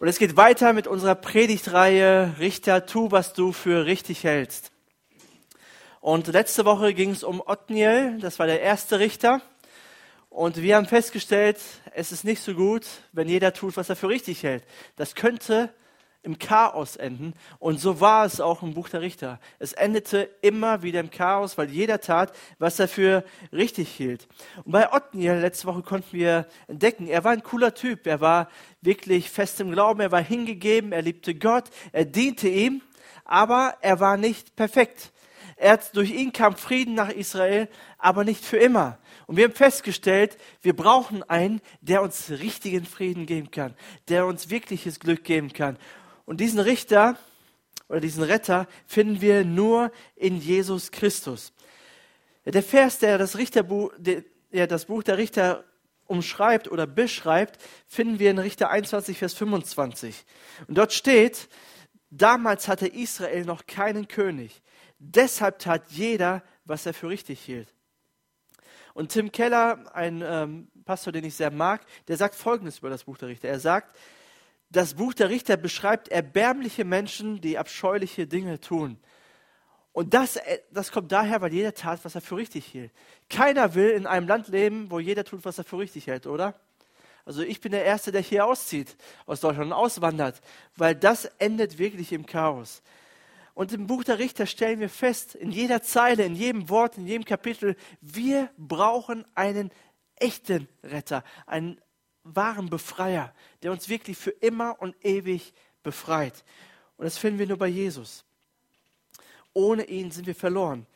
Und es geht weiter mit unserer Predigtreihe Richter, tu, was du für richtig hältst. Und letzte Woche ging es um Otniel, das war der erste Richter. Und wir haben festgestellt, es ist nicht so gut, wenn jeder tut, was er für richtig hält. Das könnte im Chaos enden. Und so war es auch im Buch der Richter. Es endete immer wieder im Chaos, weil jeder tat, was er für richtig hielt. Und bei Othniel letzte Woche konnten wir entdecken, er war ein cooler Typ. Er war wirklich fest im Glauben, er war hingegeben, er liebte Gott, er diente ihm, aber er war nicht perfekt. Er, durch ihn kam Frieden nach Israel, aber nicht für immer. Und wir haben festgestellt, wir brauchen einen, der uns richtigen Frieden geben kann, der uns wirkliches Glück geben kann. Und diesen Richter oder diesen Retter finden wir nur in Jesus Christus. Der Vers, der das, Richterbuch, der das Buch der Richter umschreibt oder beschreibt, finden wir in Richter 21, Vers 25. Und dort steht, damals hatte Israel noch keinen König. Deshalb tat jeder, was er für richtig hielt. Und Tim Keller, ein ähm, Pastor, den ich sehr mag, der sagt Folgendes über das Buch der Richter. Er sagt, das Buch der Richter beschreibt erbärmliche Menschen, die abscheuliche Dinge tun. Und das, äh, das kommt daher, weil jeder tat, was er für richtig hielt. Keiner will in einem Land leben, wo jeder tut, was er für richtig hält, oder? Also ich bin der Erste, der hier auszieht aus Deutschland und auswandert, weil das endet wirklich im Chaos. Und im Buch der Richter stellen wir fest, in jeder Zeile, in jedem Wort, in jedem Kapitel, wir brauchen einen echten Retter, einen wahren Befreier, der uns wirklich für immer und ewig befreit. Und das finden wir nur bei Jesus. Ohne ihn sind wir verloren.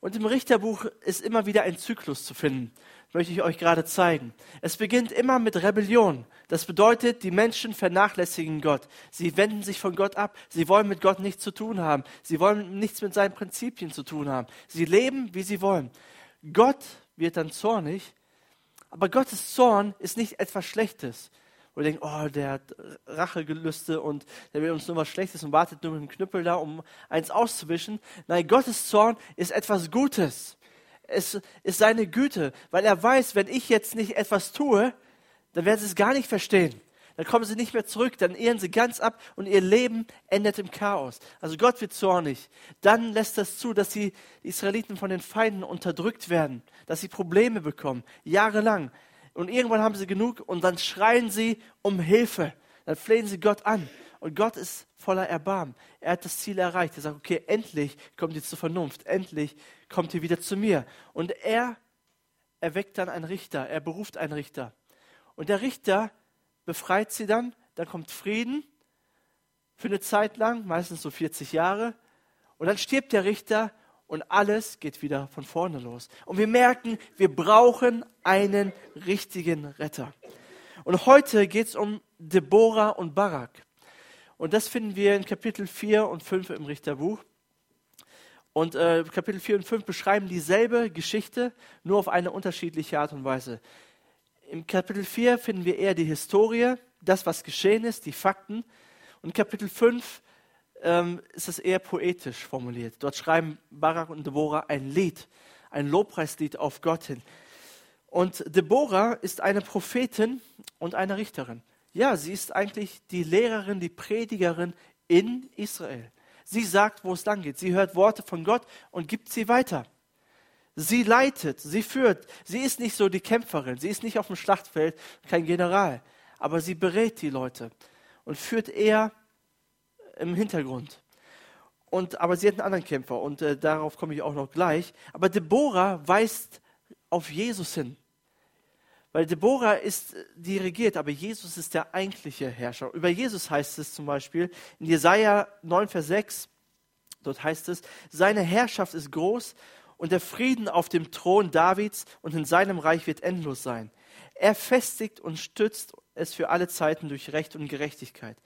Und im Richterbuch ist immer wieder ein Zyklus zu finden. Möchte ich euch gerade zeigen. Es beginnt immer mit Rebellion. Das bedeutet, die Menschen vernachlässigen Gott. Sie wenden sich von Gott ab. Sie wollen mit Gott nichts zu tun haben. Sie wollen nichts mit seinen Prinzipien zu tun haben. Sie leben, wie sie wollen. Gott wird dann zornig aber Gottes Zorn ist nicht etwas Schlechtes. Wo wir denken, oh, der hat Rachegelüste und der will uns nur was Schlechtes und wartet nur mit dem Knüppel da, um eins auszuwischen. Nein, Gottes Zorn ist etwas Gutes. Es ist seine Güte, weil er weiß, wenn ich jetzt nicht etwas tue, dann werden sie es gar nicht verstehen dann kommen sie nicht mehr zurück, dann ehren sie ganz ab und ihr Leben endet im Chaos. Also Gott wird zornig. Dann lässt das zu, dass die Israeliten von den Feinden unterdrückt werden, dass sie Probleme bekommen, jahrelang. Und irgendwann haben sie genug und dann schreien sie um Hilfe. Dann flehen sie Gott an. Und Gott ist voller Erbarmen. Er hat das Ziel erreicht. Er sagt, okay, endlich kommt ihr zur Vernunft. Endlich kommt ihr wieder zu mir. Und er erweckt dann einen Richter. Er beruft einen Richter. Und der Richter befreit sie dann, dann kommt Frieden für eine Zeit lang, meistens so 40 Jahre, und dann stirbt der Richter und alles geht wieder von vorne los. Und wir merken, wir brauchen einen richtigen Retter. Und heute geht es um Deborah und Barak. Und das finden wir in Kapitel 4 und 5 im Richterbuch. Und äh, Kapitel 4 und 5 beschreiben dieselbe Geschichte, nur auf eine unterschiedliche Art und Weise. Im Kapitel 4 finden wir eher die Historie, das, was geschehen ist, die Fakten. Und Kapitel 5 ähm, ist es eher poetisch formuliert. Dort schreiben Barak und Deborah ein Lied, ein Lobpreislied auf Gott hin. Und Deborah ist eine Prophetin und eine Richterin. Ja, sie ist eigentlich die Lehrerin, die Predigerin in Israel. Sie sagt, wo es lang geht. Sie hört Worte von Gott und gibt sie weiter. Sie leitet, sie führt. Sie ist nicht so die Kämpferin, sie ist nicht auf dem Schlachtfeld, kein General, aber sie berät die Leute und führt eher im Hintergrund. Und, aber sie hat einen anderen Kämpfer und äh, darauf komme ich auch noch gleich. Aber Deborah weist auf Jesus hin. Weil Deborah ist, die regiert, aber Jesus ist der eigentliche Herrscher. Über Jesus heißt es zum Beispiel in Jesaja 9, Vers 6, dort heißt es, seine Herrschaft ist groß und der Frieden auf dem Thron Davids und in seinem Reich wird endlos sein. Er festigt und stützt es für alle Zeiten durch Recht und Gerechtigkeit.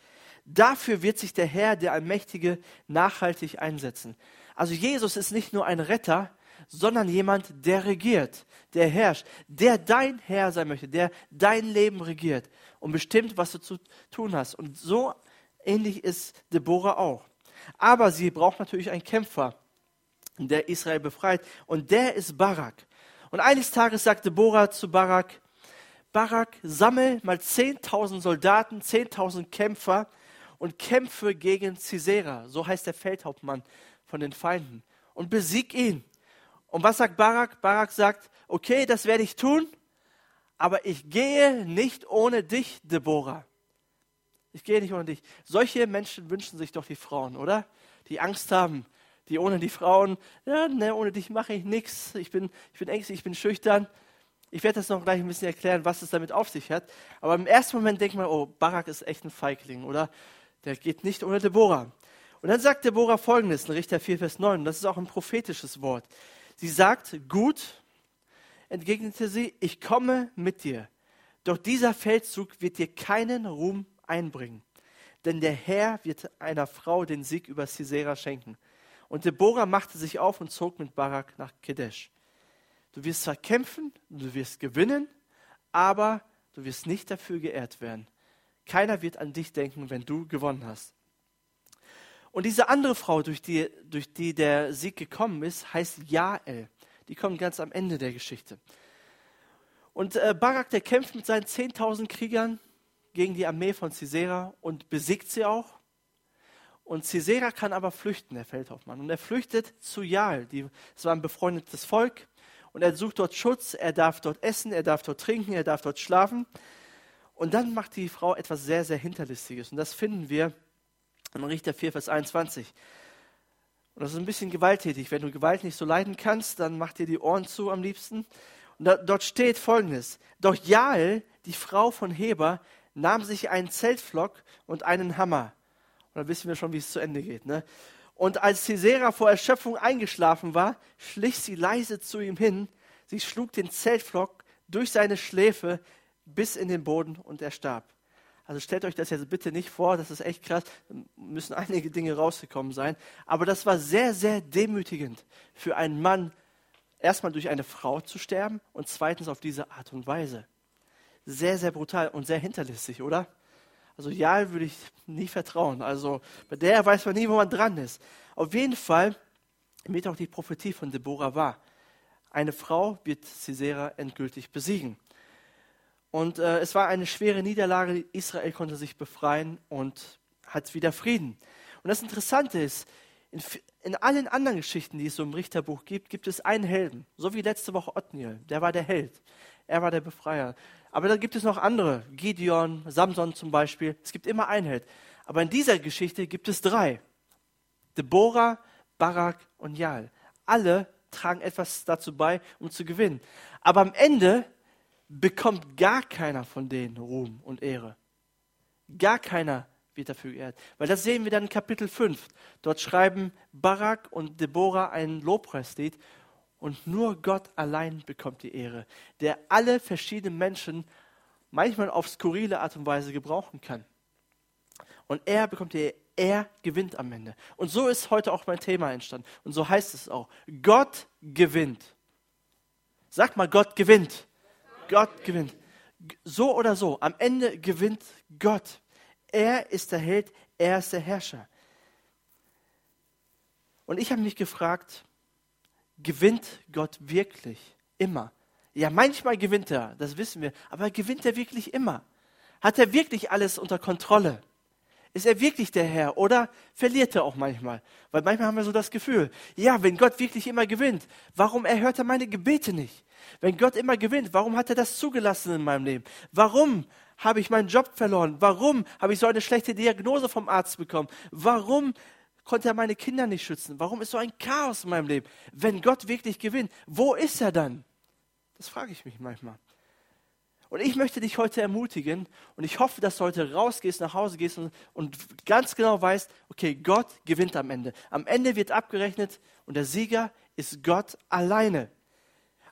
Dafür wird sich der Herr, der Allmächtige, nachhaltig einsetzen. Also Jesus ist nicht nur ein Retter, sondern jemand, der regiert, der herrscht, der dein Herr sein möchte, der dein Leben regiert und bestimmt, was du zu tun hast. Und so ähnlich ist Deborah auch. Aber sie braucht natürlich einen Kämpfer der Israel befreit. Und der ist Barak. Und eines Tages sagte Deborah zu Barak, Barak, sammel mal 10.000 Soldaten, 10.000 Kämpfer und kämpfe gegen Sisera, so heißt der Feldhauptmann von den Feinden, und besieg ihn. Und was sagt Barak? Barak sagt, okay, das werde ich tun, aber ich gehe nicht ohne dich, Deborah. Ich gehe nicht ohne dich. Solche Menschen wünschen sich doch die Frauen, oder? Die Angst haben, die ohne die Frauen, ja, ne, ohne dich mache ich nichts. Ich bin, ich bin ängstlich, ich bin schüchtern. Ich werde das noch gleich ein bisschen erklären, was es damit auf sich hat. Aber im ersten Moment denkt man, oh, Barak ist echt ein Feigling, oder? Der geht nicht ohne Deborah. Und dann sagt Deborah folgendes in Richter 4, Vers 9, das ist auch ein prophetisches Wort. Sie sagt, gut, entgegnete sie, ich komme mit dir. Doch dieser Feldzug wird dir keinen Ruhm einbringen. Denn der Herr wird einer Frau den Sieg über Sisera schenken. Und Deborah machte sich auf und zog mit Barak nach Kedesh. Du wirst zwar kämpfen, du wirst gewinnen, aber du wirst nicht dafür geehrt werden. Keiner wird an dich denken, wenn du gewonnen hast. Und diese andere Frau, durch die, durch die der Sieg gekommen ist, heißt Jael. Die kommt ganz am Ende der Geschichte. Und äh, Barak, der kämpft mit seinen 10.000 Kriegern gegen die Armee von Sisera und besiegt sie auch. Und Sisera kann aber flüchten, der Feldhauptmann. Und er flüchtet zu Jael. Es war ein befreundetes Volk. Und er sucht dort Schutz. Er darf dort essen, er darf dort trinken, er darf dort schlafen. Und dann macht die Frau etwas sehr, sehr Hinterlistiges. Und das finden wir in Richter 4, Vers 21. Und das ist ein bisschen gewalttätig. Wenn du Gewalt nicht so leiden kannst, dann mach dir die Ohren zu am liebsten. Und da, dort steht folgendes: Doch Jael, die Frau von Heber, nahm sich einen Zeltflock und einen Hammer und dann wissen wir schon, wie es zu Ende geht. Ne? Und als Sisera vor Erschöpfung eingeschlafen war, schlich sie leise zu ihm hin. Sie schlug den Zeltflock durch seine Schläfe bis in den Boden und er starb. Also stellt euch das jetzt bitte nicht vor, das ist echt krass, da müssen einige Dinge rausgekommen sein. Aber das war sehr, sehr demütigend für einen Mann, erstmal durch eine Frau zu sterben und zweitens auf diese Art und Weise. Sehr, sehr brutal und sehr hinterlistig, oder? Also ja, würde ich nie vertrauen. Also bei der weiß man nie, wo man dran ist. Auf jeden Fall wird auch die Prophetie von Deborah wahr. Eine Frau wird Sisera endgültig besiegen. Und äh, es war eine schwere Niederlage. Israel konnte sich befreien und hat wieder Frieden. Und das Interessante ist, in, in, allen anderen Geschichten, die es so im Richterbuch gibt, gibt es einen Helden. So wie letzte Woche Othniel. Der war der Held. Er war der Befreier. Aber da gibt es noch andere. Gideon, Samson zum Beispiel. Es gibt immer einen Held. Aber in dieser Geschichte gibt es drei. Deborah, Barak und Jael. Alle tragen etwas dazu bei, um zu gewinnen. Aber am Ende bekommt gar keiner von denen Ruhm und Ehre. Gar keiner wird dafür geehrt. Weil das sehen wir dann in Kapitel 5. Dort schreiben Barak und Deborah ein Lobpreislied und nur Gott allein bekommt die Ehre, der alle verschiedenen Menschen manchmal auf skurrile Art und Weise gebrauchen kann. Und er bekommt die Ehre, er gewinnt am Ende. Und so ist heute auch mein Thema entstanden. Und so heißt es auch. Gott gewinnt. Sag mal, Gott gewinnt. Gott gewinnt. So oder so, am Ende gewinnt Gott. Er ist der Held, er ist der Herrscher. Und ich habe mich gefragt, gewinnt Gott wirklich immer? Ja, manchmal gewinnt er, das wissen wir, aber gewinnt er wirklich immer? Hat er wirklich alles unter Kontrolle? Ist er wirklich der Herr oder verliert er auch manchmal? Weil manchmal haben wir so das Gefühl, ja, wenn Gott wirklich immer gewinnt, warum erhört er meine Gebete nicht? Wenn Gott immer gewinnt, warum hat er das zugelassen in meinem Leben? Warum habe ich meinen Job verloren? Warum habe ich so eine schlechte Diagnose vom Arzt bekommen? Warum konnte er meine Kinder nicht schützen? Warum ist so ein Chaos in meinem Leben? Wenn Gott wirklich gewinnt, wo ist er dann? Das frage ich mich manchmal. Und ich möchte dich heute ermutigen und ich hoffe, dass du heute rausgehst, nach Hause gehst und, und, ganz genau weißt, okay, Gott gewinnt am Ende. Am Ende wird abgerechnet und der Sieger ist Gott alleine.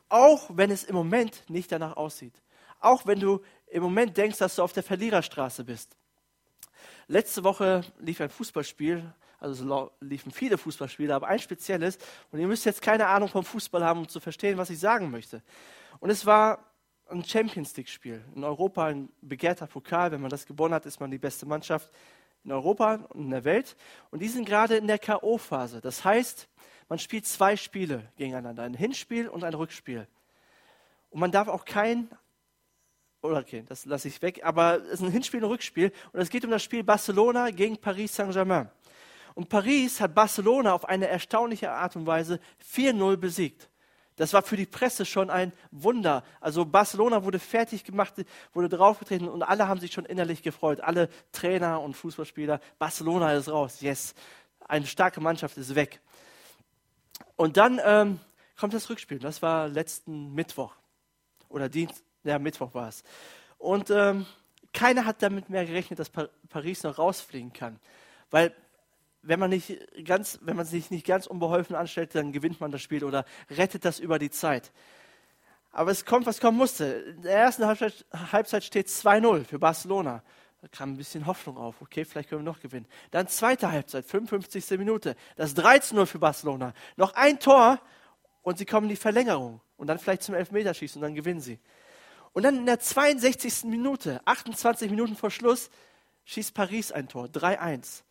Auch wenn es im Moment nicht danach aussieht. Auch wenn du im Moment denkst, dass du auf der Verliererstraße bist. Letzte Woche lief ein Fußballspiel also liefen viele Fußballspiele, aber ein spezielles. Und ihr müsst jetzt keine Ahnung vom Fußball haben, um zu verstehen, was ich sagen möchte. Und es war ein Champions League-Spiel. In Europa ein begehrter Pokal. Wenn man das gewonnen hat, ist man die beste Mannschaft in Europa und in der Welt. Und die sind gerade in der K.O.-Phase. Das heißt, man spielt zwei Spiele gegeneinander: ein Hinspiel und ein Rückspiel. Und man darf auch kein oder okay, das lasse ich weg, aber es ist ein Hinspiel und Rückspiel und es geht um das Spiel Barcelona gegen Paris Saint-Germain. Und Paris hat Barcelona auf eine erstaunliche Art und Weise 4-0 besiegt. Das war für die Presse schon ein Wunder. Also Barcelona wurde fertig gemacht, wurde draufgetreten und alle haben sich schon innerlich gefreut. Alle Trainer und Fußballspieler. Barcelona ist raus. Yes. Eine starke Mannschaft ist weg. Und dann ähm, kommt das Rückspiel. Das war letzten Mittwoch. Oder Dienst, ja, Mittwoch war es. Und ähm, keiner hat damit mehr gerechnet, dass Paris noch rausfliegen kann. Weil wenn man, nicht ganz, wenn man sich nicht ganz unbeholfen anstellt, dann gewinnt man das Spiel oder rettet das über die Zeit. Aber es kommt, was kommen musste. In der ersten Halbzeit, Halbzeit steht 2-0 für Barcelona. Da kam ein bisschen Hoffnung auf. Okay, vielleicht können wir noch gewinnen. Dann zweite Halbzeit, 55. Minute. Das 13-0 für Barcelona. Noch ein Tor und sie kommen in die Verlängerung. Und dann vielleicht zum Elfmeterschießen und dann gewinnen sie. Und dann in der 62. Minute, 28 Minuten vor Schluss, schießt Paris ein Tor, 3-1.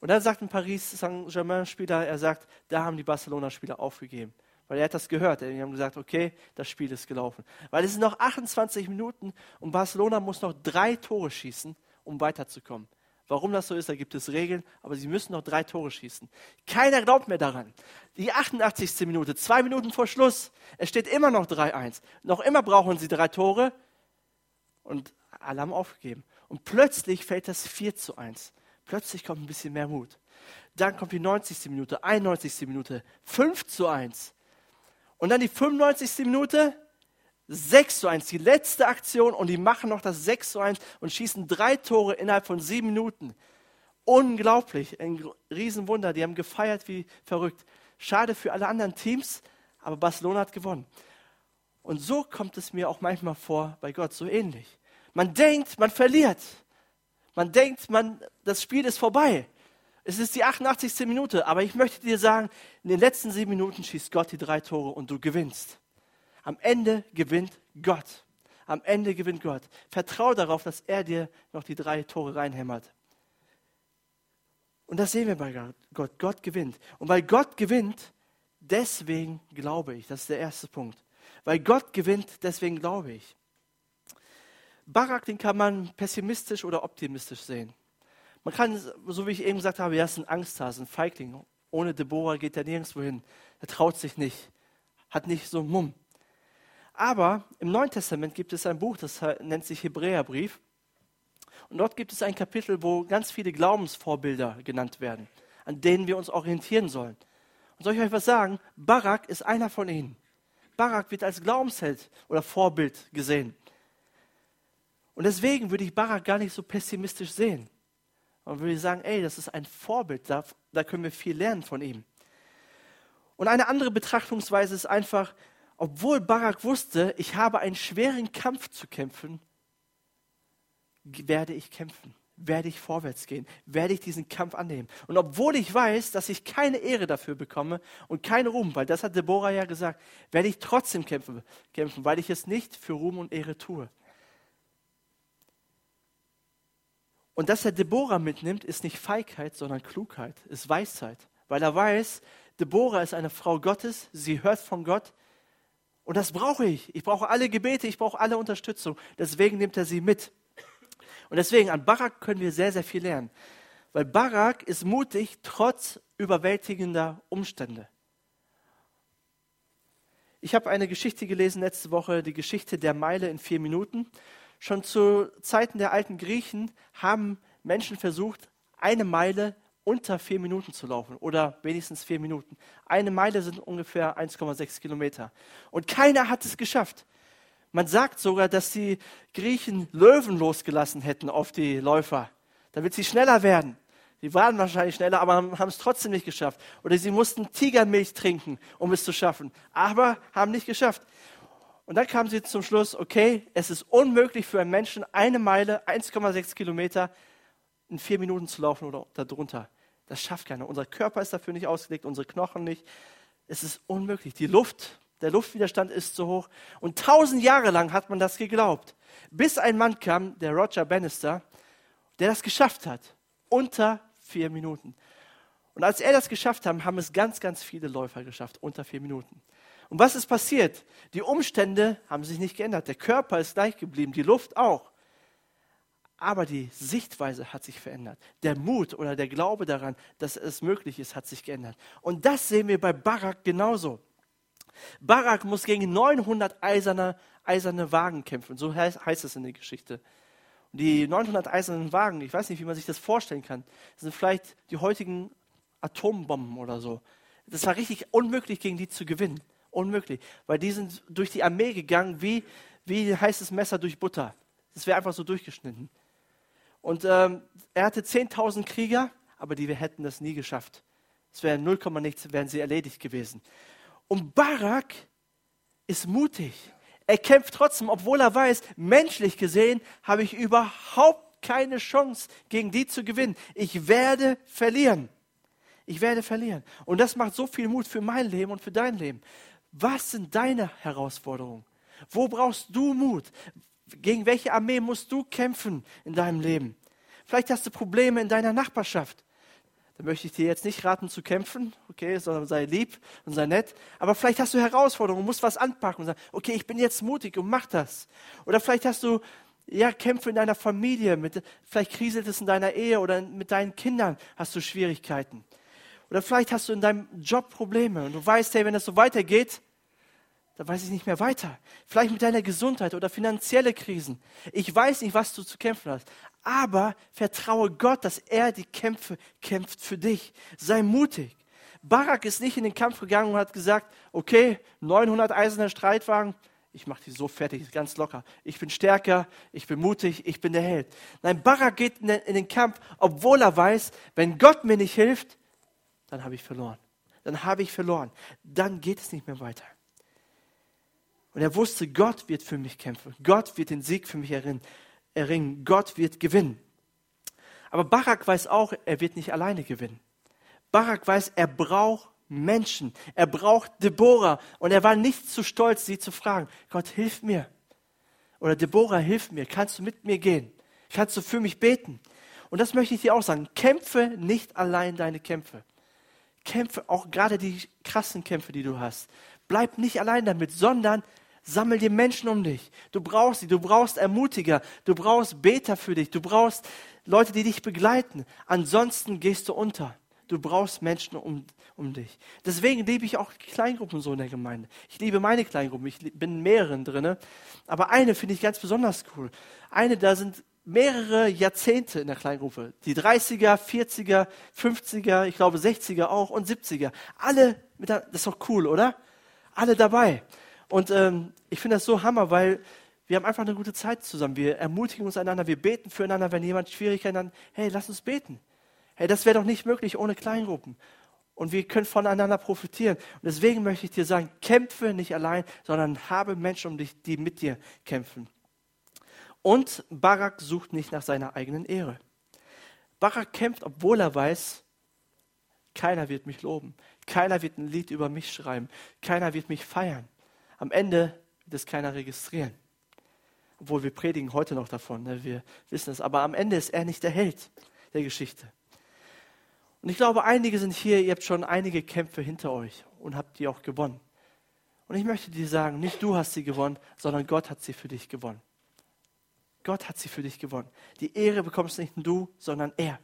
Und dann sagt ein Paris Saint-Germain-Spieler, er sagt, da haben die Barcelona-Spieler aufgegeben. Weil er hat das gehört. Die haben gesagt, okay, das Spiel ist gelaufen. Weil es sind noch 28 Minuten und Barcelona muss noch drei Tore schießen, um weiterzukommen. Warum das so ist, da gibt es Regeln, aber sie müssen noch drei Tore schießen. Keiner glaubt mehr daran. Die 88. Minute, zwei Minuten vor Schluss, es steht immer noch 3-1. Noch immer brauchen sie drei Tore und alle haben aufgegeben. Und plötzlich fällt das 4 zu 1. Plötzlich kommt ein bisschen mehr Mut. Dann kommt die 90. Minute, 91. Minute, 5 zu 1. Und dann die 95. Minute, 6 zu 1, die letzte Aktion und die machen noch das 6 zu 1 und schießen drei Tore innerhalb von sieben Minuten. Unglaublich, ein Riesenwunder, die haben gefeiert wie verrückt. Schade für alle anderen Teams, aber Barcelona hat gewonnen. Und so kommt es mir auch manchmal vor bei Gott, so ähnlich. Man denkt, man verliert. Man denkt, man, das Spiel ist vorbei. Es ist die 88. Minute, aber ich möchte dir sagen, in den letzten sieben Minuten schießt Gott die drei Tore und du gewinnst. Am Ende gewinnt Gott. Am Ende gewinnt Gott. Vertraue darauf, dass er dir noch die drei Tore reinhämmert. Und das sehen wir bei Gott. Gott gewinnt. Und weil Gott gewinnt, deswegen glaube ich. Das ist der erste Punkt. Weil Gott gewinnt, deswegen glaube ich. Barak, den kann man pessimistisch oder optimistisch sehen. Man kann, so wie ich eben gesagt habe, er ist ein Angsthase, ein Feigling. Ohne Deborah geht er nirgendwo hin. Er traut sich nicht, hat nicht so einen Mumm. Aber im Neuen Testament gibt es ein Buch, das nennt sich Hebräerbrief. Und dort gibt es ein Kapitel, wo ganz viele Glaubensvorbilder genannt werden, an denen wir uns orientieren sollen. Und soll ich euch was sagen? Barak ist einer von ihnen. Barak wird als Glaubensheld oder Vorbild gesehen. Und deswegen würde ich Barak gar nicht so pessimistisch sehen. Und würde sagen, ey, das ist ein Vorbild, da, da können wir viel lernen von ihm. Und eine andere Betrachtungsweise ist einfach, obwohl Barak wusste, ich habe einen schweren Kampf zu kämpfen, werde ich kämpfen, werde ich vorwärts gehen, werde ich diesen Kampf annehmen. Und obwohl ich weiß, dass ich keine Ehre dafür bekomme und keinen Ruhm, weil das hat Deborah ja gesagt, werde ich trotzdem kämpfen, kämpfen, weil ich es nicht für Ruhm und Ehre tue. Und dass er Deborah mitnimmt, ist nicht Feigheit, sondern Klugheit, ist Weisheit. Weil er weiß, Deborah ist eine Frau Gottes, sie hört von Gott. Und das brauche ich. Ich brauche alle Gebete, ich brauche alle Unterstützung. Deswegen nimmt er sie mit. Und deswegen an Barak können wir sehr, sehr viel lernen. Weil Barak ist mutig trotz überwältigender Umstände. Ich habe eine Geschichte gelesen letzte Woche, die Geschichte der Meile in vier Minuten. Schon zu Zeiten der alten Griechen haben Menschen versucht, eine Meile unter vier Minuten zu laufen oder wenigstens vier Minuten. Eine Meile sind ungefähr 1,6 Kilometer. Und keiner hat es geschafft. Man sagt sogar, dass die Griechen Löwen losgelassen hätten auf die Läufer, damit sie schneller werden. Die waren wahrscheinlich schneller, aber haben es trotzdem nicht geschafft. Oder sie mussten Tigermilch trinken, um es zu schaffen, aber haben nicht geschafft. Und dann kamen sie zum Schluss, okay, es ist unmöglich für einen Menschen eine Meile, 1,6 Kilometer in vier Minuten zu laufen oder darunter. Das schafft keiner. Unser Körper ist dafür nicht ausgelegt, unsere Knochen nicht. Es ist unmöglich. Die Luft, der Luftwiderstand ist zu hoch. Und tausend Jahre lang hat man das geglaubt. Bis ein Mann kam, der Roger Bannister, der das geschafft hat. Unter vier Minuten. Und als er das geschafft hat, haben es ganz, ganz viele Läufer geschafft, unter vier Minuten. Und was ist passiert? Die Umstände haben sich nicht geändert. Der Körper ist gleich geblieben, die Luft auch. Aber die Sichtweise hat sich verändert. Der Mut oder der Glaube daran, dass es möglich ist, hat sich geändert. Und das sehen wir bei Barak genauso. Barak muss gegen 900 eiserne, eiserne Wagen kämpfen. So heißt, heißt es in der Geschichte. Und die 900 eisernen Wagen, ich weiß nicht, wie man sich das vorstellen kann, sind vielleicht die heutigen Atombomben oder so. Das war richtig unmöglich, gegen die zu gewinnen. Unmöglich. Weil die sind durch die Armee gegangen wie, wie heißes Messer durch Butter. Das wäre einfach so durchgeschnitten. Und ähm, er hatte 10.000 Krieger, aber die hätten das nie geschafft. Es wäre 0, nichts, wären sie erledigt gewesen. Und Barak ist mutig. Er kämpft trotzdem, obwohl er weiß, menschlich gesehen habe ich überhaupt keine Chance, gegen die zu gewinnen. Ich werde verlieren. Ich werde verlieren. Und das macht so viel Mut für mein Leben und für dein Leben. Was sind deine Herausforderungen? Wo brauchst du Mut? Gegen welche Armee musst du kämpfen in deinem Leben? Vielleicht hast du Probleme in deiner Nachbarschaft. Da möchte ich dir jetzt nicht raten zu kämpfen, okay, sondern sei lieb und sei nett. Aber vielleicht hast du Herausforderungen, musst was anpacken und sagen, okay, ich bin jetzt mutig und mach das. Oder vielleicht hast du ja, Kämpfe in deiner Familie, mit, vielleicht kriselt es in deiner Ehe oder mit deinen Kindern hast du Schwierigkeiten. Oder vielleicht hast du in deinem Job Probleme und du weißt, hey, wenn das so weitergeht, da weiß ich nicht mehr weiter. Vielleicht mit deiner Gesundheit oder finanzielle Krisen. Ich weiß nicht, was du zu kämpfen hast. Aber vertraue Gott, dass er die Kämpfe kämpft für dich. Sei mutig. Barak ist nicht in den Kampf gegangen und hat gesagt, okay, 900 eiserne Streitwagen, ich mache die so fertig, ganz locker. Ich bin stärker, ich bin mutig, ich bin der Held. Nein, Barak geht in den, in den Kampf, obwohl er weiß, wenn Gott mir nicht hilft, dann habe ich verloren. Dann habe ich verloren. Dann geht es nicht mehr weiter. Und er wusste, Gott wird für mich kämpfen. Gott wird den Sieg für mich erringen. Gott wird gewinnen. Aber Barak weiß auch, er wird nicht alleine gewinnen. Barak weiß, er braucht Menschen. Er braucht Deborah. Und er war nicht zu stolz, sie zu fragen, Gott, hilf mir. Oder Deborah, hilf mir. Kannst du mit mir gehen? Kannst du für mich beten? Und das möchte ich dir auch sagen. Kämpfe nicht allein deine Kämpfe. Kämpfe auch gerade die krassen Kämpfe, die du hast. Bleib nicht allein damit, sondern Sammel dir Menschen um dich. Du brauchst sie, du brauchst Ermutiger, du brauchst Beter für dich, du brauchst Leute, die dich begleiten. Ansonsten gehst du unter. Du brauchst Menschen um, um dich. Deswegen liebe ich auch Kleingruppen so in der Gemeinde. Ich liebe meine Kleingruppen, ich bin in mehreren drin. Aber eine finde ich ganz besonders cool. Eine, da sind mehrere Jahrzehnte in der Kleingruppe. Die 30er, 40er, 50er, ich glaube 60er auch und 70er. Alle, mit der, das ist doch cool, oder? Alle dabei. Und ähm, ich finde das so hammer, weil wir haben einfach eine gute Zeit zusammen. Wir ermutigen uns einander, wir beten füreinander, wenn jemand Schwierigkeiten hat. Hey, lass uns beten. Hey, das wäre doch nicht möglich ohne Kleingruppen. Und wir können voneinander profitieren. Und deswegen möchte ich dir sagen, kämpfe nicht allein, sondern habe Menschen um dich, die mit dir kämpfen. Und Barak sucht nicht nach seiner eigenen Ehre. Barak kämpft, obwohl er weiß, keiner wird mich loben. Keiner wird ein Lied über mich schreiben. Keiner wird mich feiern. Am Ende wird es keiner registrieren. Obwohl wir predigen heute noch davon, ne? wir wissen es. Aber am Ende ist er nicht der Held der Geschichte. Und ich glaube, einige sind hier, ihr habt schon einige Kämpfe hinter euch und habt die auch gewonnen. Und ich möchte dir sagen, nicht du hast sie gewonnen, sondern Gott hat sie für dich gewonnen. Gott hat sie für dich gewonnen. Die Ehre bekommst nicht du, sondern er.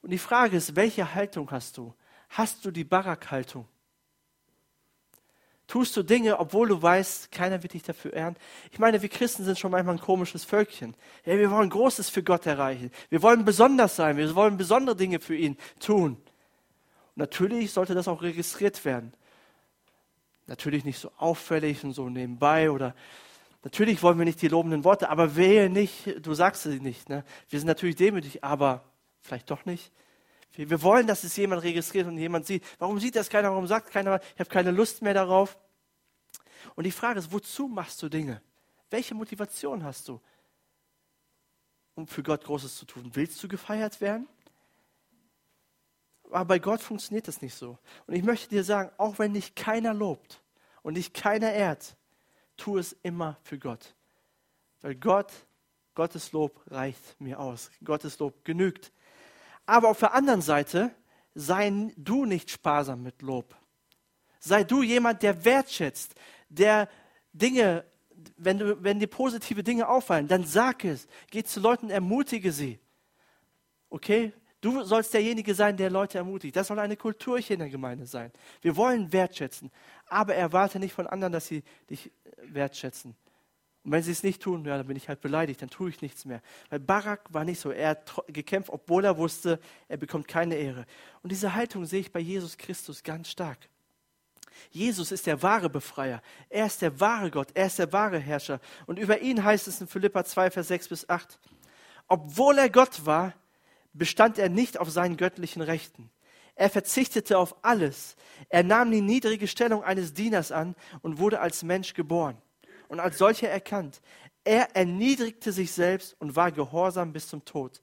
Und die Frage ist, welche Haltung hast du? Hast du die Barak-Haltung? Tust du Dinge, obwohl du weißt, keiner wird dich dafür ehren? Ich meine, wir Christen sind schon manchmal ein komisches Völkchen. Ja, wir wollen Großes für Gott erreichen. Wir wollen besonders sein. Wir wollen besondere Dinge für ihn tun. Und natürlich sollte das auch registriert werden. Natürlich nicht so auffällig und so nebenbei oder natürlich wollen wir nicht die lobenden Worte, aber wehe nicht, du sagst sie nicht. Ne? Wir sind natürlich demütig, aber vielleicht doch nicht. Wir wollen, dass es jemand registriert und jemand sieht. Warum sieht das keiner? Warum sagt keiner, ich habe keine Lust mehr darauf? Und die Frage ist, wozu machst du Dinge? Welche Motivation hast du, um für Gott Großes zu tun? Willst du gefeiert werden? Aber bei Gott funktioniert das nicht so. Und ich möchte dir sagen, auch wenn dich keiner lobt und dich keiner ehrt, tu es immer für Gott. Weil Gott, Gottes Lob reicht mir aus. Gottes Lob genügt. Aber auf der anderen Seite, sei du nicht sparsam mit Lob. Sei du jemand, der wertschätzt, der Dinge, wenn, du, wenn dir positive Dinge auffallen, dann sag es. Geh zu Leuten, ermutige sie. Okay? Du sollst derjenige sein, der Leute ermutigt. Das soll eine Kultur hier in der Gemeinde sein. Wir wollen wertschätzen, aber erwarte nicht von anderen, dass sie dich wertschätzen. Und wenn sie es nicht tun, ja, dann bin ich halt beleidigt, dann tue ich nichts mehr. Weil Barak war nicht so. Er hat gekämpft, obwohl er wusste, er bekommt keine Ehre. Und diese Haltung sehe ich bei Jesus Christus ganz stark. Jesus ist der wahre Befreier. Er ist der wahre Gott. Er ist der wahre Herrscher. Und über ihn heißt es in Philippa 2, Vers 6 bis 8. Obwohl er Gott war, bestand er nicht auf seinen göttlichen Rechten. Er verzichtete auf alles. Er nahm die niedrige Stellung eines Dieners an und wurde als Mensch geboren und als solcher erkannt. Er erniedrigte sich selbst und war gehorsam bis zum Tod,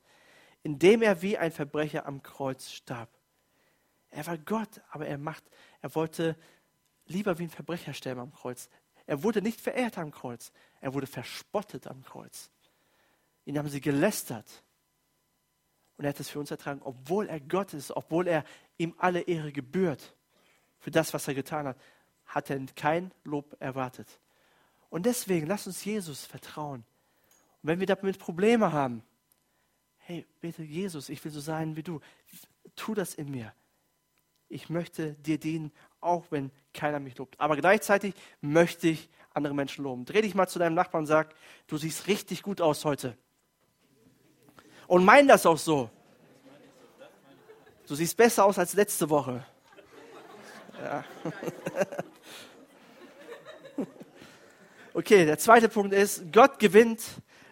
indem er wie ein Verbrecher am Kreuz starb. Er war Gott, aber er macht, er wollte lieber wie ein Verbrecher sterben am Kreuz. Er wurde nicht verehrt am Kreuz, er wurde verspottet am Kreuz. Ihn haben sie gelästert. Und er hat es für uns ertragen, obwohl er Gott ist, obwohl er ihm alle Ehre gebührt für das, was er getan hat, hat er kein Lob erwartet. Und deswegen lass uns Jesus vertrauen. Und wenn wir damit Probleme haben, hey, bitte Jesus, ich will so sein wie du. Tu das in mir. Ich möchte dir dienen, auch wenn keiner mich lobt. Aber gleichzeitig möchte ich andere Menschen loben. Dreh dich mal zu deinem Nachbarn und sag, du siehst richtig gut aus heute. Und mein das auch so. Du siehst besser aus als letzte Woche. Ja. Okay, der zweite Punkt ist, Gott gewinnt,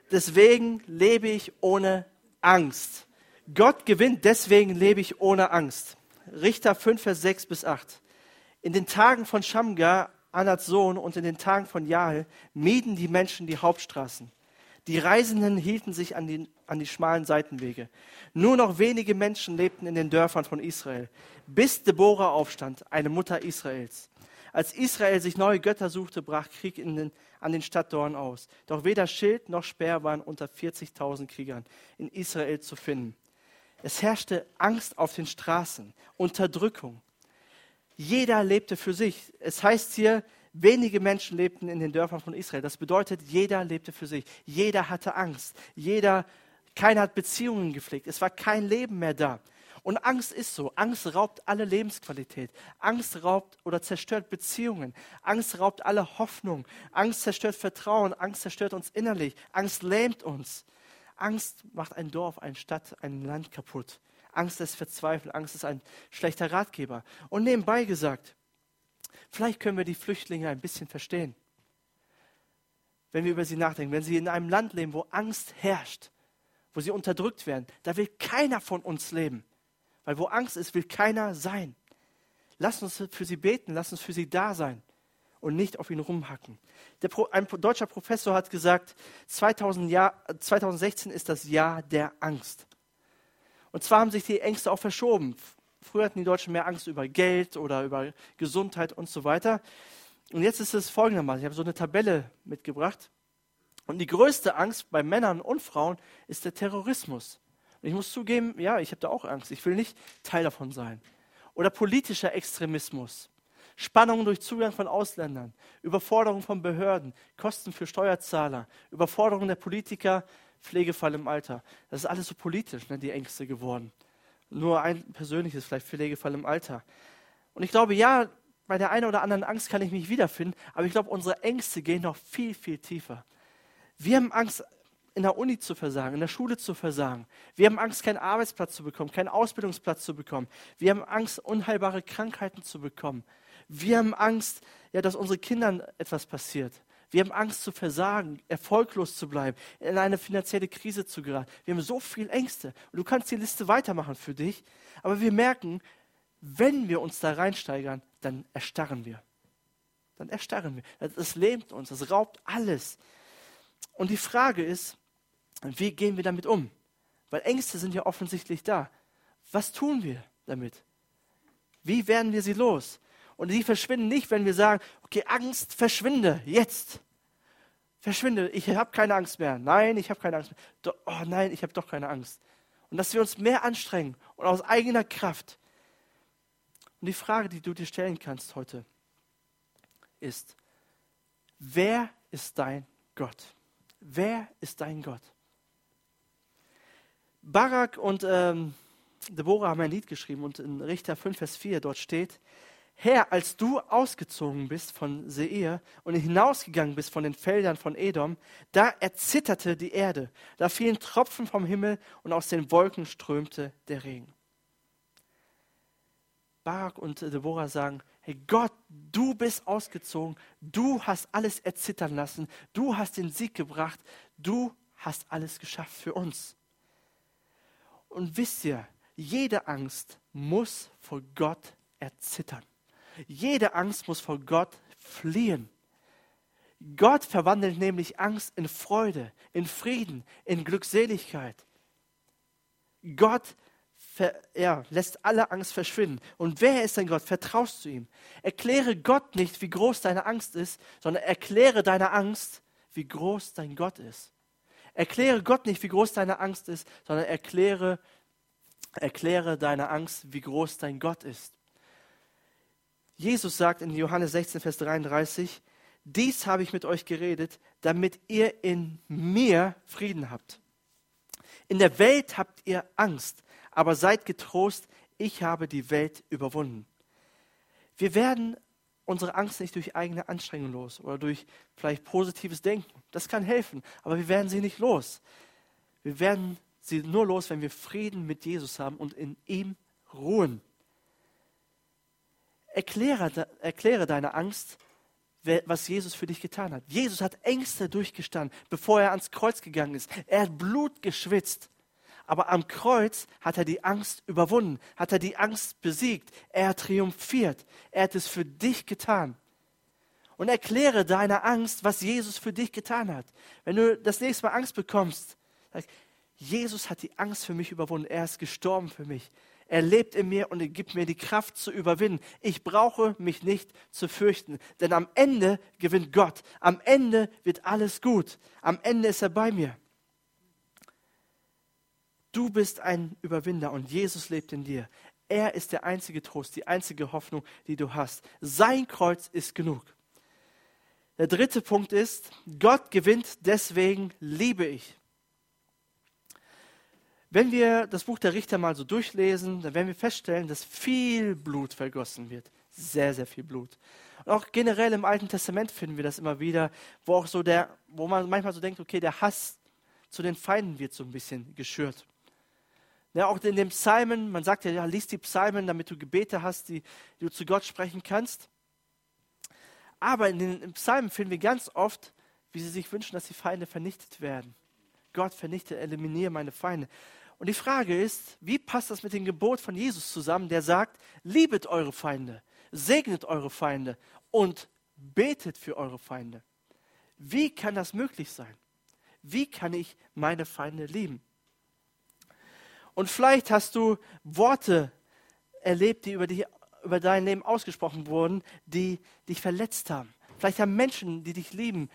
deswegen lebe ich ohne Angst. Gott gewinnt, deswegen lebe ich ohne Angst. Richter 5, Vers 6 bis 8. In den Tagen von Shamgar, Anats Sohn, und in den Tagen von Jael mieden die Menschen die Hauptstraßen. Die Reisenden hielten sich an die, an die schmalen Seitenwege. Nur noch wenige Menschen lebten in den Dörfern von Israel, bis Deborah aufstand, eine Mutter Israels. Als Israel sich neue Götter suchte, brach Krieg den, an den Stadttoren aus. Doch weder Schild noch Speer waren unter 40.000 Kriegern in Israel zu finden. Es herrschte Angst auf den Straßen, Unterdrückung. Jeder lebte für sich. Es heißt hier, wenige Menschen lebten in den Dörfern von Israel. Das bedeutet, jeder lebte für sich. Jeder hatte Angst. Jeder, keiner hat Beziehungen gepflegt. Es war kein Leben mehr da. Und Angst ist so. Angst raubt alle Lebensqualität. Angst raubt oder zerstört Beziehungen. Angst raubt alle Hoffnung. Angst zerstört Vertrauen. Angst zerstört uns innerlich. Angst lähmt uns. Angst macht ein Dorf, eine Stadt, ein Land kaputt. Angst ist Verzweiflung. Angst ist ein schlechter Ratgeber. Und nebenbei gesagt, vielleicht können wir die Flüchtlinge ein bisschen verstehen. Wenn wir über sie nachdenken, wenn sie in einem Land leben, wo Angst herrscht, wo sie unterdrückt werden, da will keiner von uns leben. Weil wo Angst ist, will keiner sein. Lass uns für sie beten, lass uns für sie da sein und nicht auf ihn rumhacken. Pro, ein deutscher Professor hat gesagt, 2000 Jahr, 2016 ist das Jahr der Angst. Und zwar haben sich die Ängste auch verschoben. Früher hatten die Deutschen mehr Angst über Geld oder über Gesundheit und so weiter. Und jetzt ist es folgendermaßen. Ich habe so eine Tabelle mitgebracht. Und die größte Angst bei Männern und Frauen ist der Terrorismus. Und ich muss zugeben, ja, ich habe da auch Angst. Ich will nicht Teil davon sein. Oder politischer Extremismus. Spannungen durch Zugang von Ausländern, Überforderung von Behörden, Kosten für Steuerzahler, Überforderung der Politiker, Pflegefall im Alter. Das ist alles so politisch, ne, die Ängste geworden. Nur ein persönliches, vielleicht Pflegefall im Alter. Und ich glaube, ja, bei der einen oder anderen Angst kann ich mich wiederfinden, aber ich glaube, unsere Ängste gehen noch viel, viel tiefer. Wir haben Angst in der Uni zu versagen, in der Schule zu versagen. Wir haben Angst, keinen Arbeitsplatz zu bekommen, keinen Ausbildungsplatz zu bekommen. Wir haben Angst, unheilbare Krankheiten zu bekommen. Wir haben Angst, ja, dass unseren Kindern etwas passiert. Wir haben Angst zu versagen, erfolglos zu bleiben, in eine finanzielle Krise zu geraten. Wir haben so viele Ängste. Und du kannst die Liste weitermachen für dich. Aber wir merken, wenn wir uns da reinsteigern, dann erstarren wir. Dann erstarren wir. Das lähmt uns, das raubt alles. Und die Frage ist, wie gehen wir damit um? Weil Ängste sind ja offensichtlich da. Was tun wir damit? Wie werden wir sie los? Und die verschwinden nicht, wenn wir sagen, okay, Angst, verschwinde, jetzt. Verschwinde, ich habe keine Angst mehr. Nein, ich habe keine Angst mehr. Do, oh nein, ich habe doch keine Angst. Und dass wir uns mehr anstrengen und aus eigener Kraft. Und die Frage, die du dir stellen kannst heute, ist, wer ist dein Gott? Wer ist dein Gott? Barak und ähm, Deborah haben ein Lied geschrieben und in Richter 5, Vers 4 dort steht, Herr, als du ausgezogen bist von Seir und hinausgegangen bist von den Feldern von Edom, da erzitterte die Erde, da fielen Tropfen vom Himmel und aus den Wolken strömte der Regen. Barak und Deborah sagen, hey Gott, du bist ausgezogen, du hast alles erzittern lassen, du hast den Sieg gebracht, du hast alles geschafft für uns. Und wisst ihr, jede Angst muss vor Gott erzittern. Jede Angst muss vor Gott fliehen. Gott verwandelt nämlich Angst in Freude, in Frieden, in Glückseligkeit. Gott ver, ja, lässt alle Angst verschwinden. Und wer ist dein Gott? Vertraust du ihm. Erkläre Gott nicht, wie groß deine Angst ist, sondern erkläre deine Angst, wie groß dein Gott ist. Erkläre Gott nicht, wie groß deine Angst ist, sondern erkläre, erkläre deine Angst, wie groß dein Gott ist. Jesus sagt in Johannes 16, Vers 33, dies habe ich mit euch geredet, damit ihr in mir Frieden habt. In der Welt habt ihr Angst, aber seid getrost, ich habe die Welt überwunden. Wir werden unsere Angst nicht durch eigene Anstrengung los oder durch vielleicht positives Denken. Das kann helfen, aber wir werden sie nicht los. Wir werden sie nur los, wenn wir Frieden mit Jesus haben und in ihm ruhen. Erkläre, erkläre deine Angst, was Jesus für dich getan hat. Jesus hat Ängste durchgestanden, bevor er ans Kreuz gegangen ist. Er hat Blut geschwitzt. Aber am Kreuz hat er die Angst überwunden, hat er die Angst besiegt. Er triumphiert. Er hat es für dich getan. Und erkläre deine Angst, was Jesus für dich getan hat. Wenn du das nächste Mal Angst bekommst, sag, Jesus hat die Angst für mich überwunden. Er ist gestorben für mich. Er lebt in mir und er gibt mir die Kraft zu überwinden. Ich brauche mich nicht zu fürchten, denn am Ende gewinnt Gott. Am Ende wird alles gut. Am Ende ist er bei mir. Du bist ein Überwinder und Jesus lebt in dir. Er ist der einzige Trost, die einzige Hoffnung, die du hast. Sein Kreuz ist genug. Der dritte Punkt ist, Gott gewinnt, deswegen liebe ich. Wenn wir das Buch der Richter mal so durchlesen, dann werden wir feststellen, dass viel Blut vergossen wird. Sehr, sehr viel Blut. Und auch generell im Alten Testament finden wir das immer wieder, wo auch so der, wo man manchmal so denkt, okay, der Hass zu den Feinden wird so ein bisschen geschürt. Ja, auch in dem Psalmen, man sagt ja, ja, lies die Psalmen, damit du Gebete hast, die, die du zu Gott sprechen kannst. Aber in den Psalmen finden wir ganz oft, wie sie sich wünschen, dass die Feinde vernichtet werden. Gott vernichte, eliminiere meine Feinde. Und die Frage ist, wie passt das mit dem Gebot von Jesus zusammen, der sagt, liebet eure Feinde, segnet eure Feinde und betet für eure Feinde. Wie kann das möglich sein? Wie kann ich meine Feinde lieben? Und vielleicht hast du Worte erlebt, die über, die über dein Leben ausgesprochen wurden, die dich verletzt haben. Vielleicht haben Menschen, die dich lieben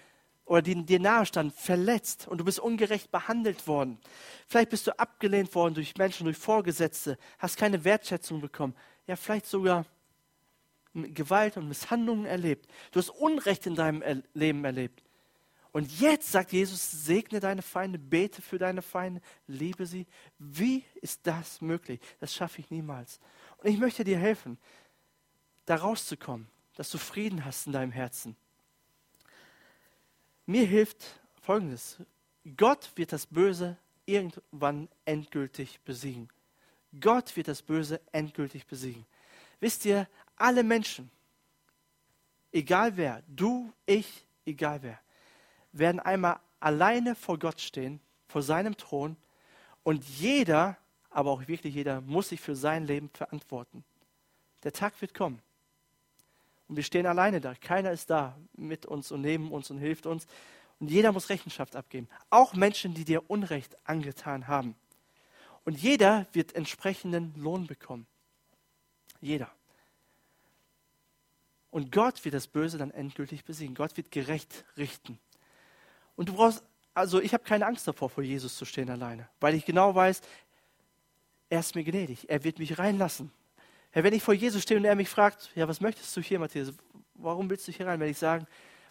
oder die dir nahestanden, verletzt und du bist ungerecht behandelt worden. Vielleicht bist du abgelehnt worden durch Menschen, durch Vorgesetzte, hast keine Wertschätzung bekommen. Ja, vielleicht sogar Gewalt und Misshandlungen erlebt. Du hast Unrecht in deinem Leben erlebt. Und jetzt sagt Jesus, segne deine Feinde, bete für deine Feinde, liebe sie. Wie ist das möglich? Das schaffe ich niemals. Und ich möchte dir helfen, da rauszukommen, dass du Frieden hast in deinem Herzen. Mir hilft Folgendes. Gott wird das Böse irgendwann endgültig besiegen. Gott wird das Böse endgültig besiegen. Wisst ihr, alle Menschen, egal wer, du, ich, egal wer, werden einmal alleine vor Gott stehen, vor seinem Thron und jeder, aber auch wirklich jeder, muss sich für sein Leben verantworten. Der Tag wird kommen. Und wir stehen alleine da. Keiner ist da mit uns und neben uns und hilft uns. Und jeder muss Rechenschaft abgeben. Auch Menschen, die dir Unrecht angetan haben. Und jeder wird entsprechenden Lohn bekommen. Jeder. Und Gott wird das Böse dann endgültig besiegen. Gott wird gerecht richten. Und du brauchst, also ich habe keine Angst davor, vor Jesus zu stehen alleine, weil ich genau weiß, er ist mir gnädig, er wird mich reinlassen. Ja, wenn ich vor Jesus stehe und er mich fragt, ja, was möchtest du hier, Matthias? warum willst du hier rein? Werde ich sagen,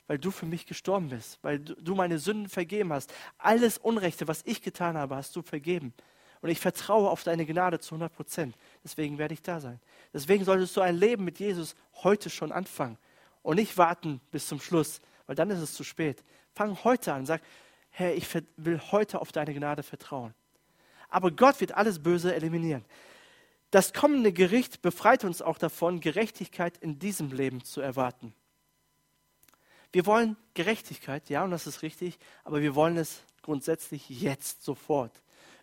weil du für mich gestorben bist, weil du meine Sünden vergeben hast. Alles Unrechte, was ich getan habe, hast du vergeben. Und ich vertraue auf deine Gnade zu 100 Prozent. Deswegen werde ich da sein. Deswegen solltest du ein Leben mit Jesus heute schon anfangen und nicht warten bis zum Schluss, weil dann ist es zu spät. Fang heute an, sag, Herr, ich will heute auf deine Gnade vertrauen. Aber Gott wird alles Böse eliminieren. Das kommende Gericht befreit uns auch davon, Gerechtigkeit in diesem Leben zu erwarten. Wir wollen Gerechtigkeit, ja, und das ist richtig, aber wir wollen es grundsätzlich jetzt, sofort.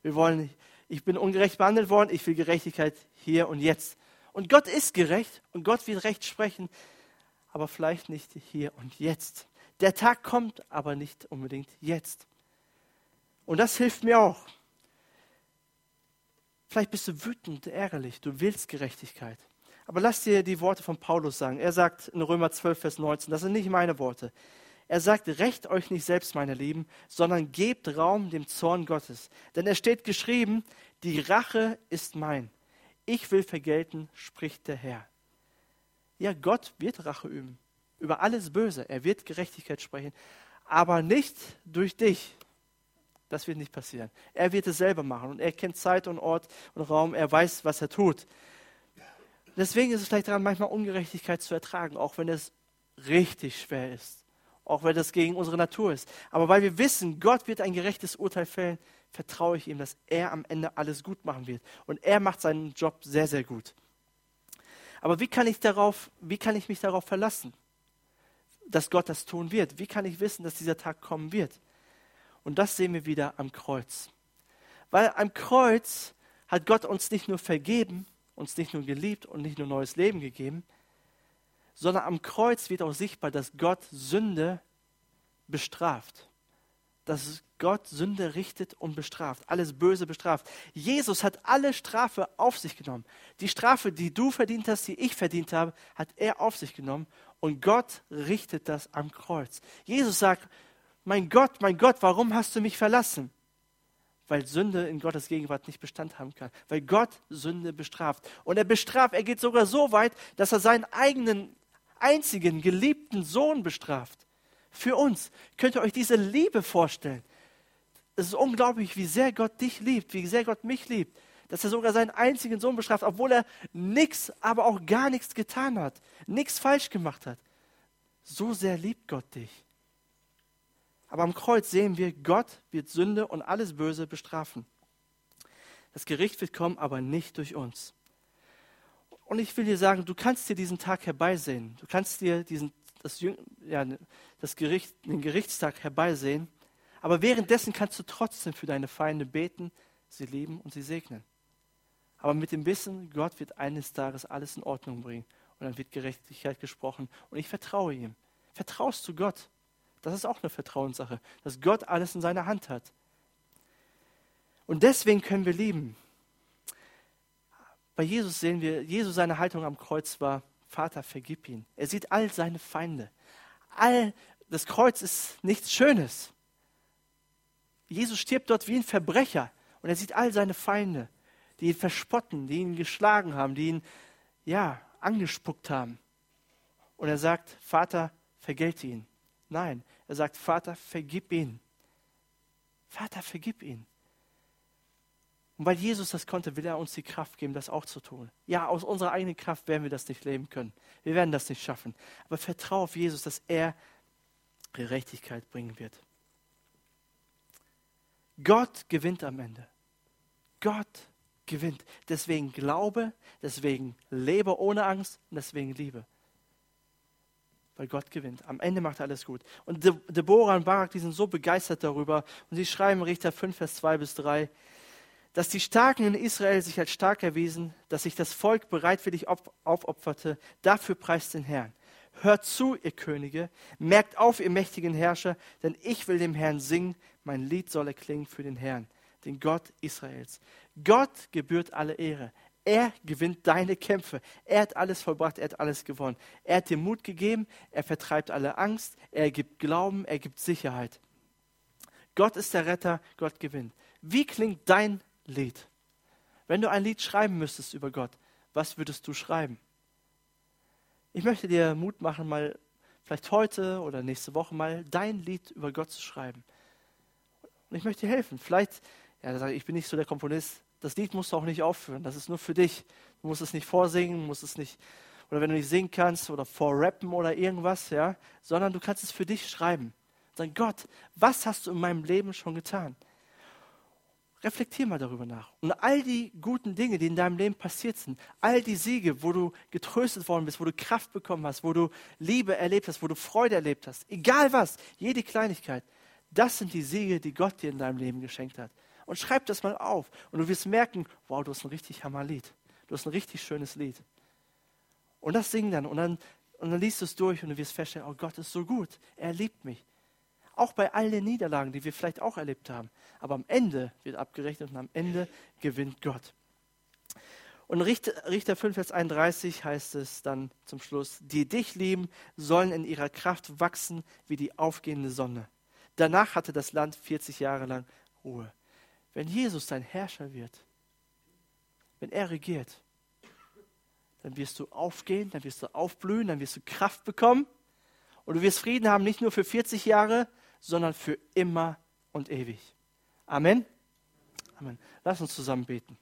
Wir wollen, ich bin ungerecht behandelt worden, ich will Gerechtigkeit hier und jetzt. Und Gott ist gerecht und Gott wird Recht sprechen, aber vielleicht nicht hier und jetzt. Der Tag kommt, aber nicht unbedingt jetzt. Und das hilft mir auch. Vielleicht bist du wütend, ärgerlich, du willst Gerechtigkeit. Aber lass dir die Worte von Paulus sagen. Er sagt in Römer 12, Vers 19, das sind nicht meine Worte. Er sagt, rächt euch nicht selbst, meine Lieben, sondern gebt Raum dem Zorn Gottes. Denn es steht geschrieben, die Rache ist mein. Ich will vergelten, spricht der Herr. Ja, Gott wird Rache üben. Über alles Böse. Er wird Gerechtigkeit sprechen. Aber nicht durch dich. Das wird nicht passieren. Er wird es selber machen. Und er kennt Zeit und Ort und Raum. Er weiß, was er tut. Deswegen ist es vielleicht daran, manchmal Ungerechtigkeit zu ertragen, auch wenn es richtig schwer ist. Auch wenn das gegen unsere Natur ist. Aber weil wir wissen, Gott wird ein gerechtes Urteil fällen, vertraue ich ihm, dass er am Ende alles gut machen wird. Und er macht seinen Job sehr, sehr gut. Aber wie kann ich, darauf, wie kann ich mich darauf verlassen, dass Gott das tun wird? Wie kann ich wissen, dass dieser Tag kommen wird? Und das sehen wir wieder am Kreuz. Weil am Kreuz hat Gott uns nicht nur vergeben, uns nicht nur geliebt und nicht nur neues Leben gegeben, sondern am Kreuz wird auch sichtbar, dass Gott Sünde bestraft. Dass Gott Sünde richtet und bestraft, alles Böse bestraft. Jesus hat alle Strafe auf sich genommen. Die Strafe, die du verdient hast, die ich verdient habe, hat er auf sich genommen und Gott richtet das am Kreuz. Jesus sagt, mein Gott, mein Gott, warum hast du mich verlassen? weil Sünde in Gottes Gegenwart nicht Bestand haben kann, weil Gott Sünde bestraft. Und er bestraft, er geht sogar so weit, dass er seinen eigenen einzigen geliebten Sohn bestraft. Für uns. Könnt ihr euch diese Liebe vorstellen? Es ist unglaublich, wie sehr Gott dich liebt, wie sehr Gott mich liebt, dass er sogar seinen einzigen Sohn bestraft, obwohl er nichts, aber auch gar nichts getan hat, nichts falsch gemacht hat. So sehr liebt Gott dich. Aber am Kreuz sehen wir, Gott wird Sünde und alles Böse bestrafen. Das Gericht wird kommen, aber nicht durch uns. Und ich will dir sagen, du kannst dir diesen Tag herbeisehen. Du kannst dir diesen, das, ja, das Gericht, den Gerichtstag herbeisehen. Aber währenddessen kannst du trotzdem für deine Feinde beten, sie lieben und sie segnen. Aber mit dem Wissen, Gott wird eines Tages alles in Ordnung bringen. Und dann wird Gerechtigkeit gesprochen. Und ich vertraue ihm. Vertraust du Gott? Das ist auch eine Vertrauenssache, dass Gott alles in seiner Hand hat. Und deswegen können wir lieben. Bei Jesus sehen wir, Jesus seine Haltung am Kreuz war, Vater, vergib ihn. Er sieht all seine Feinde. All, das Kreuz ist nichts Schönes. Jesus stirbt dort wie ein Verbrecher und er sieht all seine Feinde, die ihn verspotten, die ihn geschlagen haben, die ihn, ja, angespuckt haben. Und er sagt, Vater, vergelte ihn. Nein, er sagt, Vater, vergib ihn. Vater, vergib ihn. Und weil Jesus das konnte, will er uns die Kraft geben, das auch zu tun. Ja, aus unserer eigenen Kraft werden wir das nicht leben können. Wir werden das nicht schaffen. Aber vertraue auf Jesus, dass er Gerechtigkeit bringen wird. Gott gewinnt am Ende. Gott gewinnt. Deswegen glaube, deswegen lebe ohne Angst und deswegen liebe weil Gott gewinnt. Am Ende macht er alles gut. Und De Deborah und Barak, die sind so begeistert darüber. Und sie schreiben Richter 5, Vers 2 bis 3, dass die Starken in Israel sich als stark erwiesen, dass sich das Volk bereitwillig aufopferte. Dafür preist den Herrn. Hört zu, ihr Könige, merkt auf, ihr mächtigen Herrscher, denn ich will dem Herrn singen, mein Lied soll erklingen für den Herrn, den Gott Israels. Gott gebührt alle Ehre. Er gewinnt deine Kämpfe. Er hat alles vollbracht, er hat alles gewonnen. Er hat dir Mut gegeben, er vertreibt alle Angst, er gibt Glauben, er gibt Sicherheit. Gott ist der Retter, Gott gewinnt. Wie klingt dein Lied? Wenn du ein Lied schreiben müsstest über Gott, was würdest du schreiben? Ich möchte dir Mut machen, mal vielleicht heute oder nächste Woche mal dein Lied über Gott zu schreiben. Und ich möchte dir helfen. Vielleicht, ja, ich bin nicht so der Komponist, das Lied musst du auch nicht aufführen, das ist nur für dich. Du musst es nicht vorsingen, musst es nicht, oder wenn du nicht singen kannst oder vorrappen oder irgendwas, ja, sondern du kannst es für dich schreiben. Sagen, Gott, was hast du in meinem Leben schon getan? Reflektier mal darüber nach. Und all die guten Dinge, die in deinem Leben passiert sind, all die Siege, wo du getröstet worden bist, wo du Kraft bekommen hast, wo du Liebe erlebt hast, wo du Freude erlebt hast, egal was, jede Kleinigkeit, das sind die Siege, die Gott dir in deinem Leben geschenkt hat. Und schreib das mal auf. Und du wirst merken, wow, du hast ein richtig Hammerlied. Du hast ein richtig schönes Lied. Und das sing dann. Und dann, und dann liest du es durch und du wirst feststellen, oh Gott ist so gut. Er liebt mich. Auch bei all den Niederlagen, die wir vielleicht auch erlebt haben. Aber am Ende wird abgerechnet und am Ende gewinnt Gott. Und Richter, Richter 5, Vers 31 heißt es dann zum Schluss, die dich lieben, sollen in ihrer Kraft wachsen wie die aufgehende Sonne. Danach hatte das Land 40 Jahre lang Ruhe. Wenn Jesus dein Herrscher wird, wenn er regiert, dann wirst du aufgehen, dann wirst du aufblühen, dann wirst du Kraft bekommen und du wirst Frieden haben, nicht nur für 40 Jahre, sondern für immer und ewig. Amen. Amen. Lass uns zusammen beten.